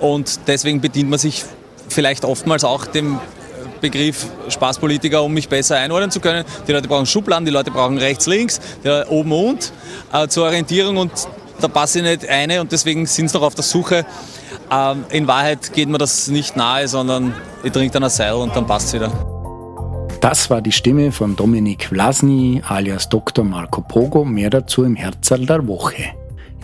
Und deswegen bedient man sich vielleicht oftmals auch dem Begriff Spaßpolitiker, um mich besser einordnen zu können. Die Leute brauchen Schubladen, die Leute brauchen rechts, links, oben und äh, zur Orientierung und da passe ich nicht eine und deswegen sind sie noch auf der Suche. Ähm, in Wahrheit geht mir das nicht nahe, sondern ich trinke dann ein Seil und dann passt es wieder. Das war die Stimme von Dominik Vlasny alias Dr. Marco Pogo. Mehr dazu im Herzal der Woche.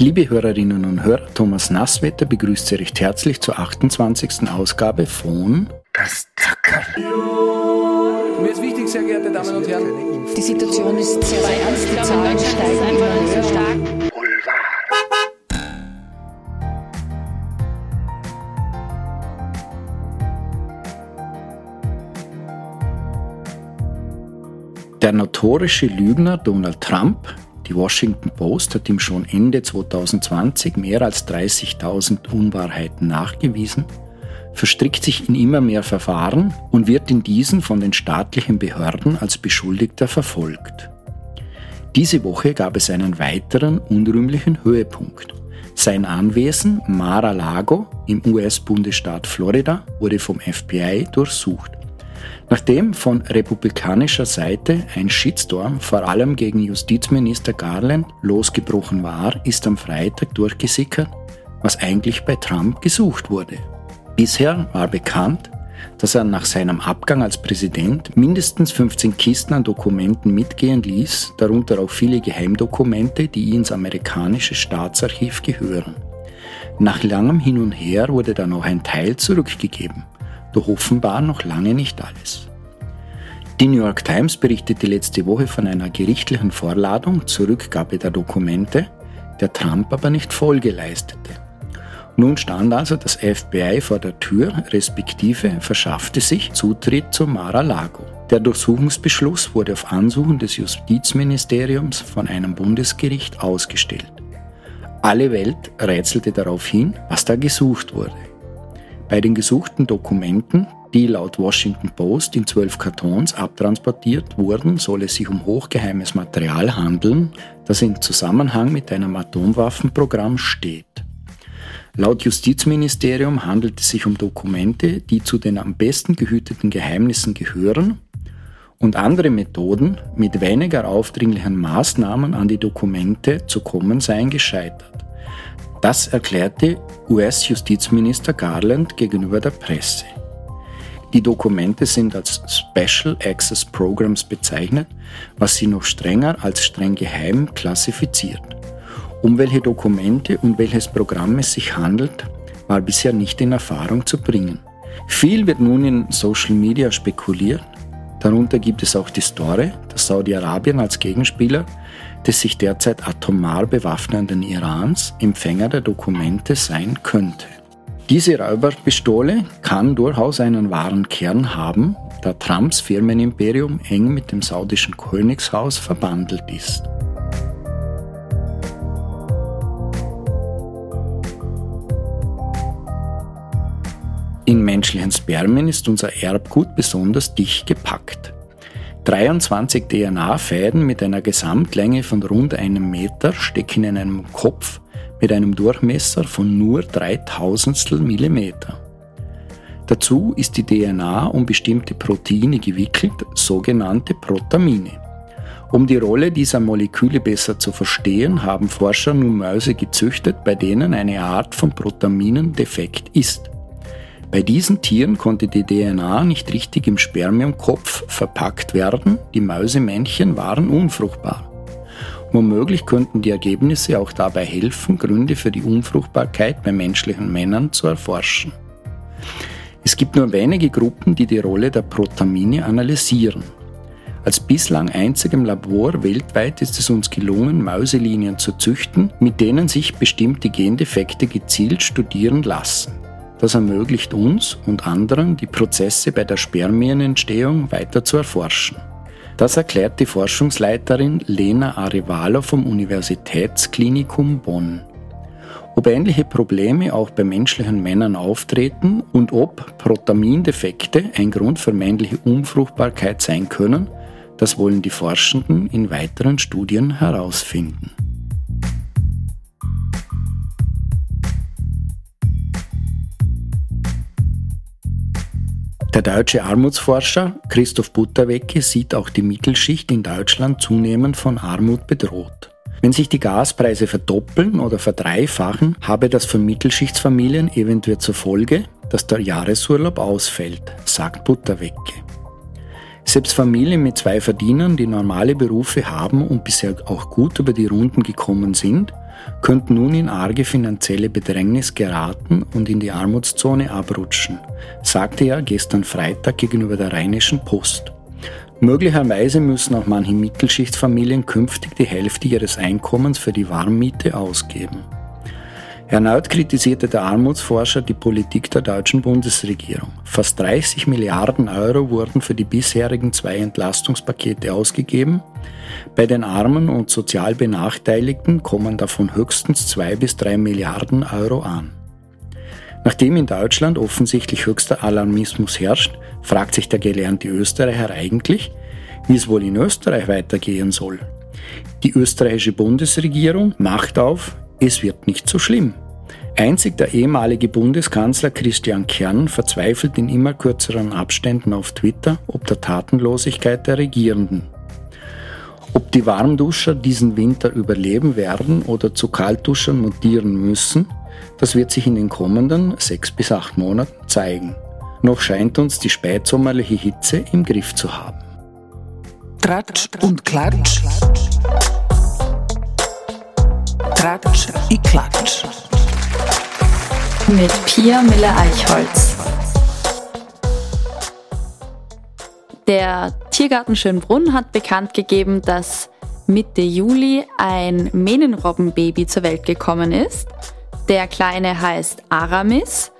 Liebe Hörerinnen und Hörer, Thomas Nasswetter begrüßt Sie recht herzlich zur 28. Ausgabe von Das Zackerl. Mir ist wichtig, sehr geehrte Damen und Herren. Die Situation ist sehr, sehr ernst. Die Zahlen steigen immer sehr stark. Der notorische Lügner Donald Trump, die Washington Post hat ihm schon Ende 2020 mehr als 30.000 Unwahrheiten nachgewiesen, verstrickt sich in immer mehr Verfahren und wird in diesen von den staatlichen Behörden als Beschuldigter verfolgt. Diese Woche gab es einen weiteren unrühmlichen Höhepunkt. Sein Anwesen Mar-a-Lago im US-Bundesstaat Florida wurde vom FBI durchsucht. Nachdem von republikanischer Seite ein Shitstorm vor allem gegen Justizminister Garland losgebrochen war, ist am Freitag durchgesickert, was eigentlich bei Trump gesucht wurde. Bisher war bekannt, dass er nach seinem Abgang als Präsident mindestens 15 Kisten an Dokumenten mitgehen ließ, darunter auch viele Geheimdokumente, die ins amerikanische Staatsarchiv gehören. Nach langem Hin und Her wurde dann auch ein Teil zurückgegeben doch offenbar noch lange nicht alles. Die New York Times berichtete letzte Woche von einer gerichtlichen Vorladung zur Rückgabe der Dokumente, der Trump aber nicht Folge leistete. Nun stand also das FBI vor der Tür, respektive verschaffte sich Zutritt zum Mar-a-Lago. Der Durchsuchungsbeschluss wurde auf Ansuchen des Justizministeriums von einem Bundesgericht ausgestellt. Alle Welt rätselte darauf hin, was da gesucht wurde. Bei den gesuchten Dokumenten, die laut Washington Post in zwölf Kartons abtransportiert wurden, soll es sich um hochgeheimes Material handeln, das in Zusammenhang mit einem Atomwaffenprogramm steht. Laut Justizministerium handelt es sich um Dokumente, die zu den am besten gehüteten Geheimnissen gehören und andere Methoden, mit weniger aufdringlichen Maßnahmen an die Dokumente zu kommen seien gescheitert. Das erklärte US-Justizminister Garland gegenüber der Presse. Die Dokumente sind als Special Access Programs bezeichnet, was sie noch strenger als streng geheim klassifiziert. Um welche Dokumente und welches Programm es sich handelt, war bisher nicht in Erfahrung zu bringen. Viel wird nun in Social Media spekuliert. Darunter gibt es auch die Story, dass Saudi-Arabien als Gegenspieler des sich derzeit atomar bewaffnenden Irans Empfänger der Dokumente sein könnte. Diese Räuberpistole kann durchaus einen wahren Kern haben, da Trumps Firmenimperium eng mit dem saudischen Königshaus verbandelt ist. In menschlichen Spermien ist unser Erbgut besonders dicht gepackt. 23 DNA-Fäden mit einer Gesamtlänge von rund einem Meter stecken in einem Kopf mit einem Durchmesser von nur 3000 Millimeter. Dazu ist die DNA um bestimmte Proteine gewickelt, sogenannte Protamine. Um die Rolle dieser Moleküle besser zu verstehen, haben Forscher nun Mäuse gezüchtet, bei denen eine Art von Protaminen defekt ist. Bei diesen Tieren konnte die DNA nicht richtig im Spermiumkopf verpackt werden, die Mäusemännchen waren unfruchtbar. Womöglich könnten die Ergebnisse auch dabei helfen, Gründe für die Unfruchtbarkeit bei menschlichen Männern zu erforschen. Es gibt nur wenige Gruppen, die die Rolle der Protamine analysieren. Als bislang einzigem Labor weltweit ist es uns gelungen, Mäuselinien zu züchten, mit denen sich bestimmte Gendefekte gezielt studieren lassen. Das ermöglicht uns und anderen, die Prozesse bei der Spermienentstehung weiter zu erforschen. Das erklärt die Forschungsleiterin Lena Arevalo vom Universitätsklinikum Bonn. Ob ähnliche Probleme auch bei menschlichen Männern auftreten und ob Protamindefekte ein Grund für männliche Unfruchtbarkeit sein können, das wollen die Forschenden in weiteren Studien herausfinden. Der deutsche Armutsforscher Christoph Butterwecke sieht auch die Mittelschicht in Deutschland zunehmend von Armut bedroht. Wenn sich die Gaspreise verdoppeln oder verdreifachen, habe das für Mittelschichtsfamilien eventuell zur Folge, dass der Jahresurlaub ausfällt, sagt Butterwecke. Selbst Familien mit zwei Verdienern, die normale Berufe haben und bisher auch gut über die Runden gekommen sind, könnten nun in arge finanzielle Bedrängnis geraten und in die Armutszone abrutschen, sagte er gestern Freitag gegenüber der Rheinischen Post. Möglicherweise müssen auch manche Mittelschichtsfamilien künftig die Hälfte ihres Einkommens für die Warmmiete ausgeben. Erneut kritisierte der Armutsforscher die Politik der deutschen Bundesregierung. Fast 30 Milliarden Euro wurden für die bisherigen zwei Entlastungspakete ausgegeben. Bei den Armen und sozial Benachteiligten kommen davon höchstens zwei bis drei Milliarden Euro an. Nachdem in Deutschland offensichtlich höchster Alarmismus herrscht, fragt sich der gelernte Österreicher eigentlich, wie es wohl in Österreich weitergehen soll. Die österreichische Bundesregierung macht auf, es wird nicht so schlimm. Einzig der ehemalige Bundeskanzler Christian Kern verzweifelt in immer kürzeren Abständen auf Twitter ob der Tatenlosigkeit der Regierenden. Ob die Warmduscher diesen Winter überleben werden oder zu Kaltduschern mutieren müssen, das wird sich in den kommenden sechs bis acht Monaten zeigen. Noch scheint uns die spätsommerliche Hitze im Griff zu haben. Tratsch und Klatsch. Tratsch i Klatsch mit Pia Miller-Eichholz. Der Tiergarten Schönbrunn hat bekannt gegeben, dass Mitte Juli ein Mähnenrobbenbaby zur Welt gekommen ist. Der Kleine heißt Aramis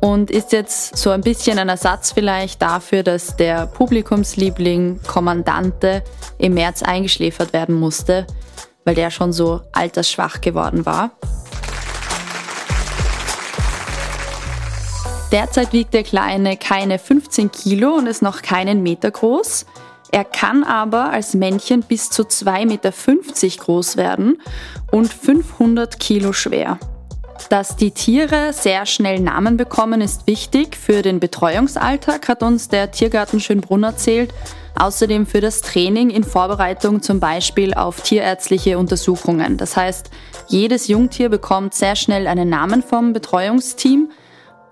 und ist jetzt so ein bisschen ein Ersatz vielleicht dafür, dass der Publikumsliebling Kommandante im März eingeschläfert werden musste, weil der schon so altersschwach geworden war. Derzeit wiegt der Kleine keine 15 Kilo und ist noch keinen Meter groß. Er kann aber als Männchen bis zu 2,50 Meter groß werden und 500 Kilo schwer. Dass die Tiere sehr schnell Namen bekommen, ist wichtig für den Betreuungsalltag, hat uns der Tiergarten Schönbrunn erzählt. Außerdem für das Training in Vorbereitung zum Beispiel auf tierärztliche Untersuchungen. Das heißt, jedes Jungtier bekommt sehr schnell einen Namen vom Betreuungsteam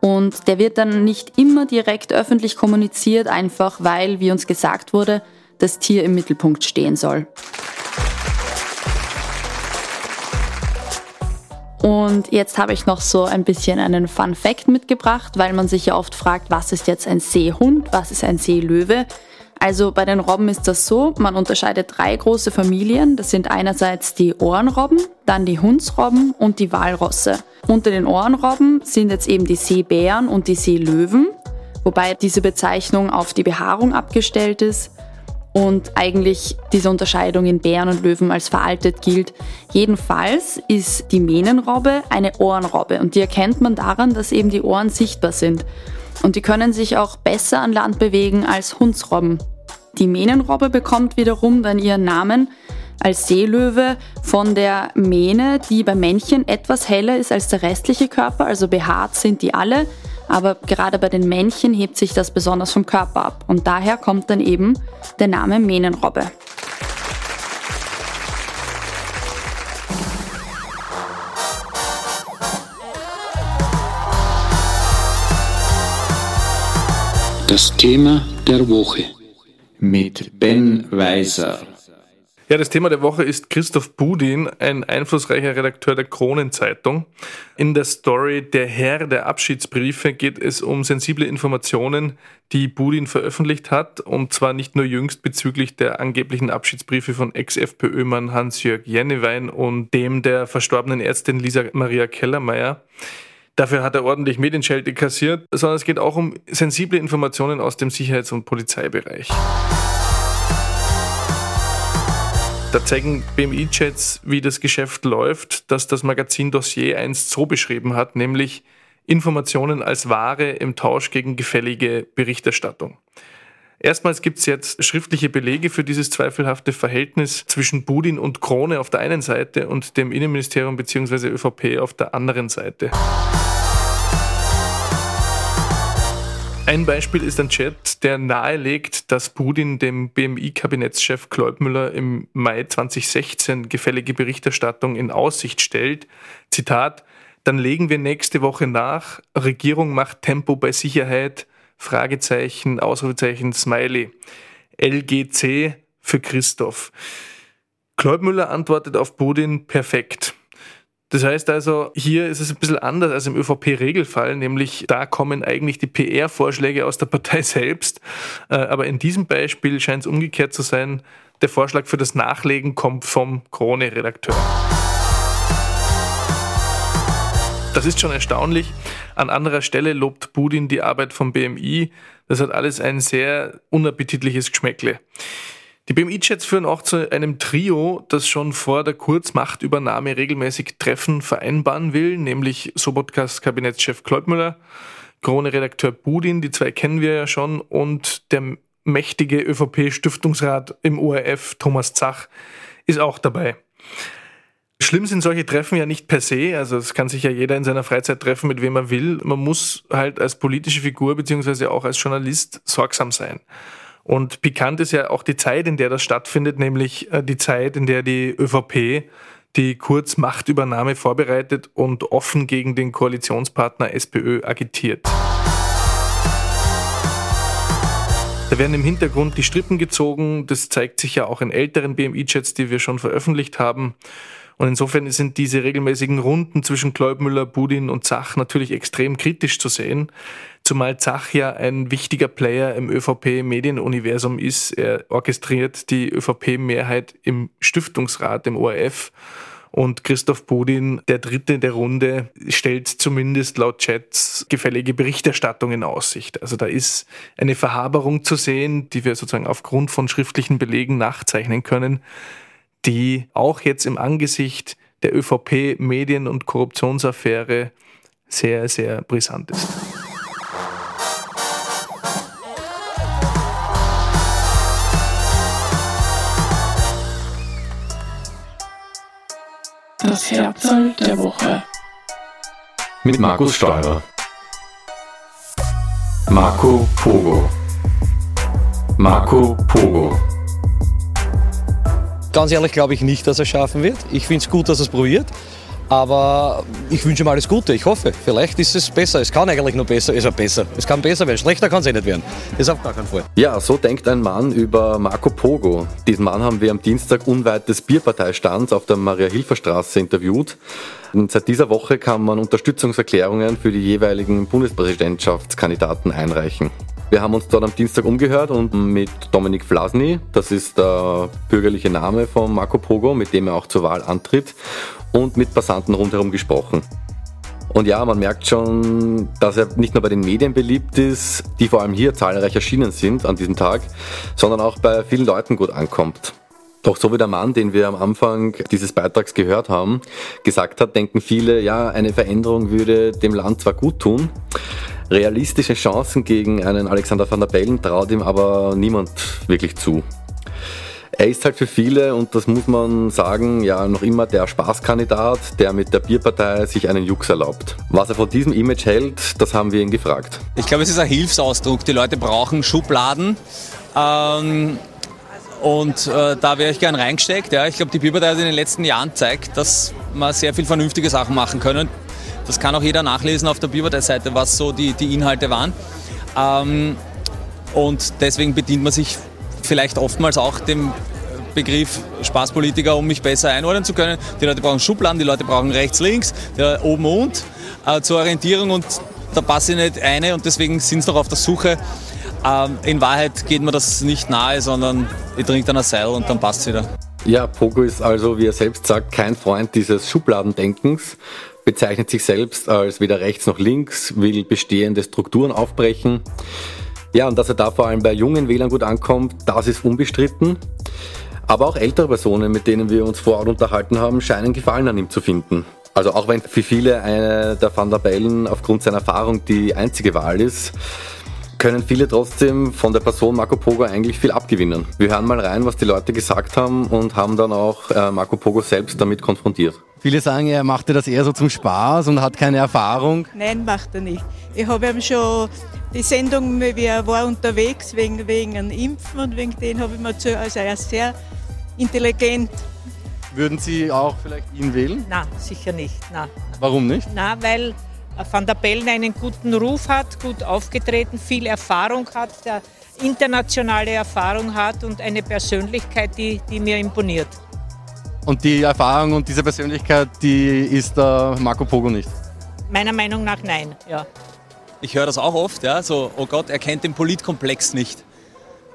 und der wird dann nicht immer direkt öffentlich kommuniziert, einfach weil, wie uns gesagt wurde, das Tier im Mittelpunkt stehen soll. Und jetzt habe ich noch so ein bisschen einen Fun Fact mitgebracht, weil man sich ja oft fragt, was ist jetzt ein Seehund, was ist ein Seelöwe? Also bei den Robben ist das so, man unterscheidet drei große Familien. Das sind einerseits die Ohrenrobben, dann die Hundsrobben und die Walrosse. Unter den Ohrenrobben sind jetzt eben die Seebären und die Seelöwen, wobei diese Bezeichnung auf die Behaarung abgestellt ist und eigentlich diese Unterscheidung in Bären und Löwen als veraltet gilt. Jedenfalls ist die Mähnenrobbe eine Ohrenrobbe und die erkennt man daran, dass eben die Ohren sichtbar sind. Und die können sich auch besser an Land bewegen als Hundsrobben. Die Mähnenrobbe bekommt wiederum dann ihren Namen als Seelöwe von der Mähne, die bei Männchen etwas heller ist als der restliche Körper, also behaart sind die alle, aber gerade bei den Männchen hebt sich das besonders vom Körper ab und daher kommt dann eben der Name Mähnenrobbe. Das Thema der Woche mit Ben Weiser. Ja, das Thema der Woche ist Christoph Budin, ein einflussreicher Redakteur der Kronenzeitung. In der Story Der Herr der Abschiedsbriefe geht es um sensible Informationen, die Budin veröffentlicht hat. Und zwar nicht nur jüngst bezüglich der angeblichen Abschiedsbriefe von Ex-FPÖ-Mann Hans-Jörg Jennewein und dem der verstorbenen Ärztin Lisa Maria Kellermeier. Dafür hat er ordentlich Medienschelte kassiert, sondern es geht auch um sensible Informationen aus dem Sicherheits- und Polizeibereich. Da zeigen BMI-Chats, wie das Geschäft läuft, dass das Magazin Dossier einst so beschrieben hat, nämlich Informationen als Ware im Tausch gegen gefällige Berichterstattung. Erstmals gibt es jetzt schriftliche Belege für dieses zweifelhafte Verhältnis zwischen Budin und Krone auf der einen Seite und dem Innenministerium bzw. ÖVP auf der anderen Seite. Ein Beispiel ist ein Chat, der nahelegt, dass Putin dem BMI-Kabinettschef Kleubmüller im Mai 2016 gefällige Berichterstattung in Aussicht stellt. Zitat, dann legen wir nächste Woche nach, Regierung macht Tempo bei Sicherheit, Fragezeichen, Ausrufezeichen, Smiley. LGC für Christoph. Kleubmüller antwortet auf Putin perfekt. Das heißt also, hier ist es ein bisschen anders als im ÖVP-Regelfall, nämlich da kommen eigentlich die PR-Vorschläge aus der Partei selbst. Äh, aber in diesem Beispiel scheint es umgekehrt zu sein, der Vorschlag für das Nachlegen kommt vom Krone-Redakteur. Das ist schon erstaunlich. An anderer Stelle lobt Budin die Arbeit vom BMI. Das hat alles ein sehr unappetitliches Geschmäckle. Die BMI-Chats führen auch zu einem Trio, das schon vor der Kurzmachtübernahme regelmäßig Treffen vereinbaren will, nämlich Sobotkas Kabinettschef Kleubmüller, Krone-Redakteur Budin, die zwei kennen wir ja schon, und der mächtige ÖVP-Stiftungsrat im ORF, Thomas Zach, ist auch dabei. Schlimm sind solche Treffen ja nicht per se, also es kann sich ja jeder in seiner Freizeit treffen, mit wem er will. Man muss halt als politische Figur beziehungsweise auch als Journalist sorgsam sein. Und pikant ist ja auch die Zeit, in der das stattfindet, nämlich äh, die Zeit, in der die ÖVP die Kurzmachtübernahme vorbereitet und offen gegen den Koalitionspartner SPÖ agitiert. Da werden im Hintergrund die Strippen gezogen. Das zeigt sich ja auch in älteren BMI-Chats, die wir schon veröffentlicht haben. Und insofern sind diese regelmäßigen Runden zwischen Kleubmüller, Budin und Zach natürlich extrem kritisch zu sehen. Zumal Zach ja ein wichtiger Player im ÖVP-Medienuniversum ist. Er orchestriert die ÖVP-Mehrheit im Stiftungsrat, im ORF. Und Christoph Budin, der Dritte der Runde, stellt zumindest laut Chats gefällige Berichterstattung in Aussicht. Also da ist eine Verhaberung zu sehen, die wir sozusagen aufgrund von schriftlichen Belegen nachzeichnen können die auch jetzt im Angesicht der ÖVP-Medien- und Korruptionsaffäre sehr, sehr brisant ist. Das Herzl der Woche. Mit Markus Steurer. Marco Pogo. Marco Pogo. Ganz ehrlich glaube ich nicht, dass er es schaffen wird. Ich finde es gut, dass er es probiert. Aber ich wünsche ihm alles Gute. Ich hoffe, vielleicht ist es besser. Es kann eigentlich nur besser. Es besser. Es kann besser werden. Schlechter kann es eh nicht werden. Ist auf gar keinen Fall. Ja, so denkt ein Mann über Marco Pogo. Diesen Mann haben wir am Dienstag unweit des Bierparteistands auf der Maria-Hilfer-Straße interviewt. Und seit dieser Woche kann man Unterstützungserklärungen für die jeweiligen Bundespräsidentschaftskandidaten einreichen. Wir haben uns dort am Dienstag umgehört und mit Dominik Vlasny, das ist der bürgerliche Name von Marco Pogo, mit dem er auch zur Wahl antritt, und mit Passanten rundherum gesprochen. Und ja, man merkt schon, dass er nicht nur bei den Medien beliebt ist, die vor allem hier zahlreich erschienen sind an diesem Tag, sondern auch bei vielen Leuten gut ankommt. Doch so wie der Mann, den wir am Anfang dieses Beitrags gehört haben, gesagt hat, denken viele, ja, eine Veränderung würde dem Land zwar gut tun, Realistische Chancen gegen einen Alexander van der Bellen traut ihm aber niemand wirklich zu. Er ist halt für viele, und das muss man sagen, ja noch immer der Spaßkandidat, der mit der Bierpartei sich einen Jux erlaubt. Was er von diesem Image hält, das haben wir ihn gefragt. Ich glaube, es ist ein Hilfsausdruck. Die Leute brauchen Schubladen. Ähm, und äh, da wäre ich gern reingesteckt. Ja. Ich glaube, die Bierpartei hat in den letzten Jahren zeigt, dass man sehr viel vernünftige Sachen machen können. Das kann auch jeder nachlesen auf der Bierpartei-Seite, was so die, die Inhalte waren. Ähm, und deswegen bedient man sich vielleicht oftmals auch dem Begriff Spaßpolitiker, um mich besser einordnen zu können. Die Leute brauchen Schubladen, die Leute brauchen rechts, links, oben und äh, zur Orientierung und da passe ich nicht eine und deswegen sind sie doch auf der Suche. Ähm, in Wahrheit geht mir das nicht nahe, sondern ich trinke dann ein Seil und dann passt es wieder. Ja, Pogo ist also, wie er selbst sagt, kein Freund dieses Schubladendenkens, bezeichnet sich selbst als weder rechts noch links, will bestehende Strukturen aufbrechen. Ja, und dass er da vor allem bei jungen Wählern gut ankommt, das ist unbestritten. Aber auch ältere Personen, mit denen wir uns vor Ort unterhalten haben, scheinen Gefallen an ihm zu finden. Also auch wenn für viele eine der Van der Bellen aufgrund seiner Erfahrung die einzige Wahl ist, können viele trotzdem von der Person Marco Pogo eigentlich viel abgewinnen. Wir hören mal rein, was die Leute gesagt haben und haben dann auch äh, Marco Pogo selbst damit konfrontiert. Viele sagen, er machte das eher so zum Spaß und hat keine Erfahrung. Nein, macht er nicht. Ich habe ihm schon die Sendung, wie er war unterwegs wegen, wegen einem Impfen und wegen dem habe ich mir zu, also er ist sehr intelligent. Würden Sie auch vielleicht ihn wählen? Nein, sicher nicht. Nein. Warum nicht? Na, weil Van der Bellen einen guten Ruf hat, gut aufgetreten, viel Erfahrung hat, der internationale Erfahrung hat und eine Persönlichkeit, die, die mir imponiert. Und die Erfahrung und diese Persönlichkeit, die ist der Marco Pogo nicht? Meiner Meinung nach nein, ja. Ich höre das auch oft, ja, so, oh Gott, er kennt den Politkomplex nicht.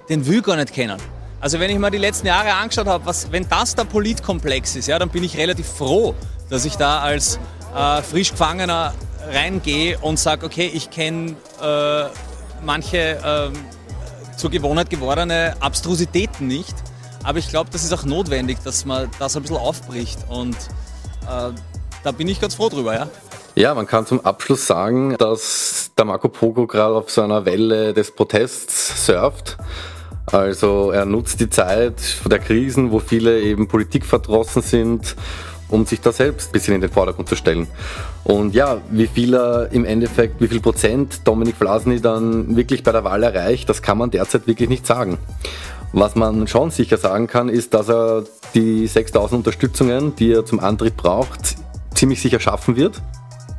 Den will gar nicht kennen. Also wenn ich mir die letzten Jahre angeschaut habe, was, wenn das der Politkomplex ist, ja, dann bin ich relativ froh, dass ich da als äh, frisch Gefangener reingehe und sage, okay, ich kenne äh, manche äh, zur Gewohnheit gewordene Abstrusitäten nicht, aber ich glaube, das ist auch notwendig, dass man das ein bisschen aufbricht und äh, da bin ich ganz froh drüber, ja. Ja, man kann zum Abschluss sagen, dass der Marco Pogo gerade auf so einer Welle des Protests surft. Also er nutzt die Zeit der Krisen, wo viele eben politikverdrossen sind, um sich da selbst ein bisschen in den Vordergrund zu stellen. Und ja, wie viel er im Endeffekt, wie viel Prozent Dominik Vlasny dann wirklich bei der Wahl erreicht, das kann man derzeit wirklich nicht sagen. Was man schon sicher sagen kann, ist, dass er die 6000 Unterstützungen, die er zum Antritt braucht, ziemlich sicher schaffen wird.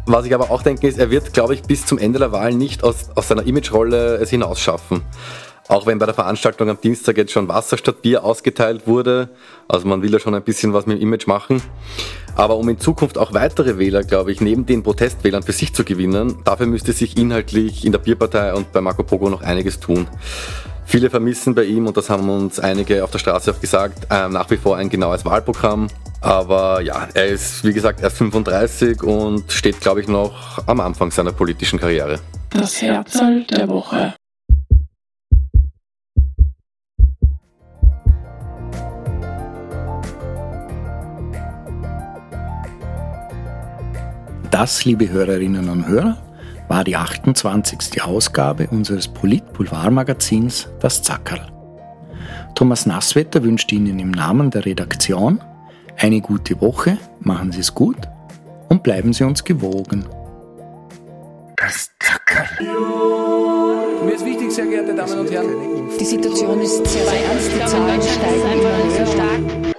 Was ich aber auch denke, ist, er wird, glaube ich, bis zum Ende der Wahl nicht aus, aus seiner Imagerolle es hinausschaffen. Auch wenn bei der Veranstaltung am Dienstag jetzt schon Wasser statt Bier ausgeteilt wurde. Also man will ja schon ein bisschen was mit dem Image machen. Aber um in Zukunft auch weitere Wähler, glaube ich, neben den Protestwählern für sich zu gewinnen, dafür müsste sich inhaltlich in der Bierpartei und bei Marco Pogo noch einiges tun. Viele vermissen bei ihm, und das haben uns einige auf der Straße auch gesagt, äh, nach wie vor ein genaues Wahlprogramm. Aber ja, er ist, wie gesagt, erst 35 und steht, glaube ich, noch am Anfang seiner politischen Karriere. Das Herzl der Woche. Das, liebe Hörerinnen und Hörer, war die 28. Ausgabe unseres Polit-Boulevard-Magazins Das Zackerl. Thomas Nasswetter wünscht Ihnen im Namen der Redaktion eine gute Woche, machen Sie es gut und bleiben Sie uns gewogen. Das Zackerl. Mir ist wichtig, sehr geehrte Damen und Herren. Die Situation ist sehr, sehr ernst. Die Zahlen steigen immer höher.